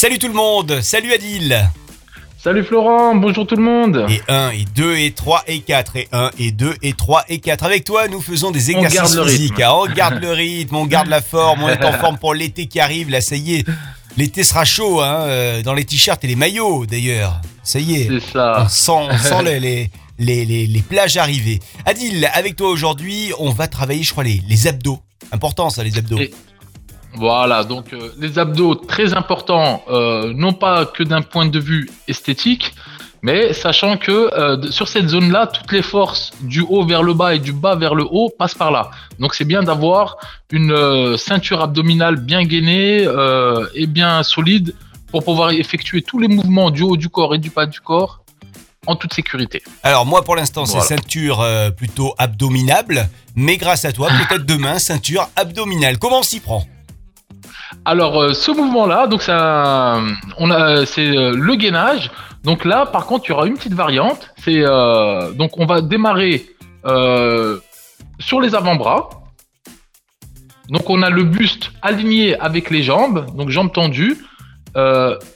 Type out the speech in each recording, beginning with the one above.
Salut tout le monde, salut Adil. Salut Florent, bonjour tout le monde. Et 1 et 2 et 3 et 4 et 1 et 2 et 3 et 4. Avec toi, nous faisons des exercices le physiques. rythme. hein. On garde le rythme, on garde la forme, on est en forme pour l'été qui arrive. Là, ça y est, l'été sera chaud hein, euh, dans les t-shirts et les maillots d'ailleurs. Ça y est, C'est ça. on sent, on sent les, les, les, les- les plages arriver. Adil, avec toi aujourd'hui, on va travailler, je crois, les, les abdos. Important ça, les abdos. Et- Voilà, donc euh, les abdos très importants, euh, non pas que d'un point de vue esthétique, mais sachant que euh, sur cette zone-là, toutes les forces du haut vers le bas et du bas vers le haut passent par là. Donc c'est bien d'avoir une ceinture abdominale bien gainée et bien solide pour pouvoir effectuer tous les mouvements du haut du corps et du bas du corps en toute sécurité. Alors moi pour l'instant c'est Voilà. ceinture plutôt abdominable, mais grâce à toi peut-être demain ceinture abdominale. Comment on s'y prend? Alors, euh, ce mouvement-là, donc ça, c'est euh, le gainage. Donc là, par contre, il y aura une petite variante. C'est euh, donc on va démarrer sur les avant-bras. Donc on a le buste aligné avec les jambes, donc jambes tendues,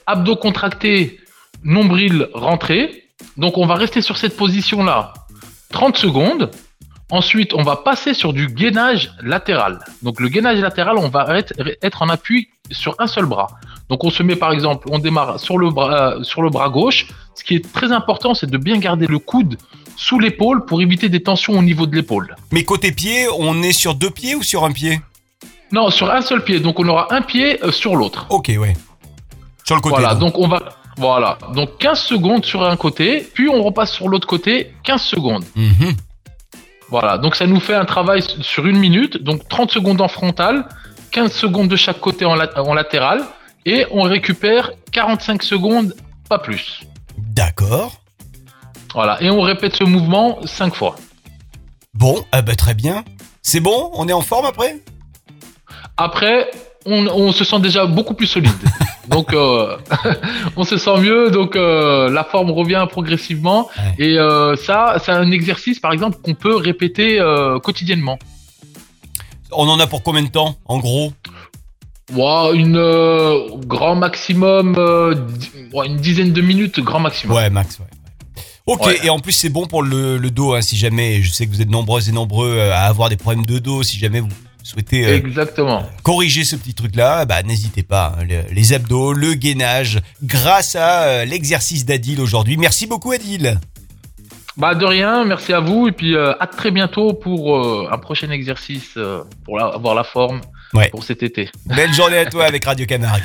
abdos contractés, nombril rentré. Donc on va rester sur cette position-là 30 secondes. Ensuite, on va passer sur du gainage latéral. Donc le gainage latéral, on va être, être en appui sur un seul bras. Donc on se met par exemple, on démarre sur le bras, euh, sur le bras gauche. Ce qui est très important, c'est de bien garder le coude sous l'épaule pour éviter des tensions au niveau de l'épaule. Mais côté pied, on est sur deux pieds ou sur un pied? Non, sur un seul pied. Donc on aura un pied euh, sur l'autre. Ok ouais. Sur le côté. Voilà, donc. donc on va voilà, donc 15 secondes sur un côté, puis on repasse sur l'autre côté, 15 secondes. Mhm. Voilà, donc ça nous fait un travail sur une minute, donc 30 secondes en frontal, 15 secondes de chaque côté en, lat- en latéral, et on récupère 45 secondes, pas plus. D'accord. Voilà, et on répète ce mouvement 5 fois. Bon, ah bah très bien. C'est bon On est en forme après? Après, on, on se sent déjà beaucoup plus solide. donc, euh, on se sent mieux, donc euh, la forme revient progressivement. Ouais. Et euh, ça, c'est un exercice, par exemple, qu'on peut répéter quotidiennement. On en a pour combien de temps en gros? Wow, une grand maximum, une dizaine de minutes, grand maximum. Ouais max ouais. Ok, Ouais. et en plus c'est bon pour le, le dos, hein, si jamais, je sais que vous êtes nombreuses et nombreux à avoir des problèmes de dos, si jamais vous souhaitez euh, Exactement. corriger ce petit truc-là, bah, n'hésitez pas. hein, le- les abdos, le gainage, grâce à euh, l'exercice d'Adil aujourd'hui. Merci beaucoup Adil. Bah de rien, merci à vous et puis euh, à très bientôt pour euh, un prochain exercice euh, pour la- avoir la forme Ouais. pour cet été. Belle journée à toi avec Radio Camargue.